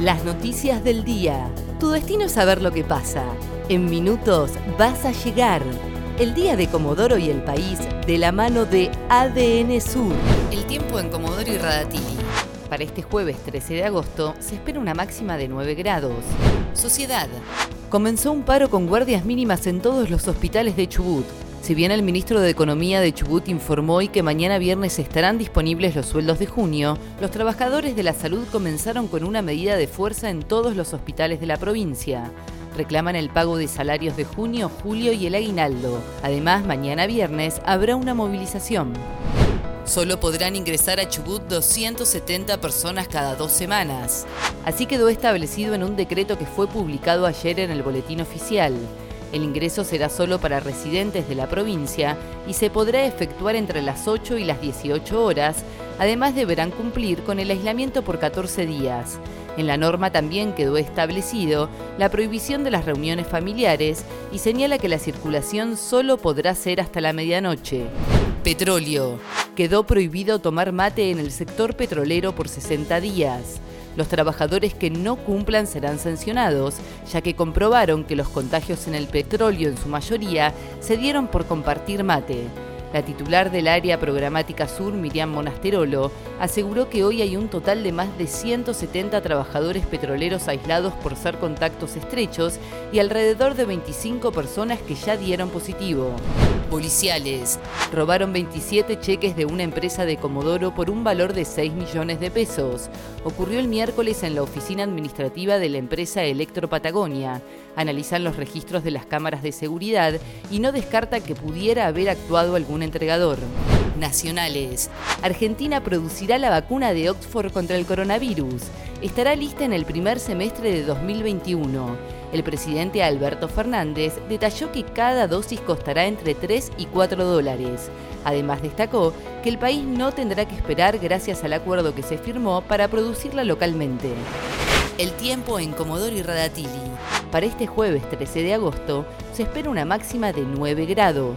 Las noticias del día. Tu destino es saber lo que pasa. En minutos vas a llegar. El día de Comodoro y el país de la mano de ADN Sur. El tiempo en Comodoro y Radatili. Para este jueves 13 de agosto se espera una máxima de 9 grados. Sociedad. Comenzó un paro con guardias mínimas en todos los hospitales de Chubut. Si bien el ministro de Economía de Chubut informó hoy que mañana viernes estarán disponibles los sueldos de junio, los trabajadores de la salud comenzaron con una medida de fuerza en todos los hospitales de la provincia. Reclaman el pago de salarios de junio, julio y el aguinaldo. Además, mañana viernes habrá una movilización. Solo podrán ingresar a Chubut 270 personas cada dos semanas. Así quedó establecido en un decreto que fue publicado ayer en el Boletín Oficial. El ingreso será solo para residentes de la provincia y se podrá efectuar entre las 8 y las 18 horas. Además deberán cumplir con el aislamiento por 14 días. En la norma también quedó establecido la prohibición de las reuniones familiares y señala que la circulación solo podrá ser hasta la medianoche. Petróleo. Quedó prohibido tomar mate en el sector petrolero por 60 días. Los trabajadores que no cumplan serán sancionados, ya que comprobaron que los contagios en el petróleo en su mayoría se dieron por compartir mate. La titular del área programática sur, Miriam Monasterolo, aseguró que hoy hay un total de más de 170 trabajadores petroleros aislados por ser contactos estrechos y alrededor de 25 personas que ya dieron positivo. Policiales robaron 27 cheques de una empresa de Comodoro por un valor de 6 millones de pesos. Ocurrió el miércoles en la oficina administrativa de la empresa Electro Patagonia. Analizan los registros de las cámaras de seguridad y no descarta que pudiera haber actuado algún entregador. Nacionales. Argentina producirá la vacuna de Oxford contra el coronavirus. Estará lista en el primer semestre de 2021. El presidente Alberto Fernández detalló que cada dosis costará entre 3 y 4 dólares. Además destacó que el país no tendrá que esperar gracias al acuerdo que se firmó para producirla localmente. El tiempo en Comodoro y Radatili. Para este jueves 13 de agosto se espera una máxima de 9 grados.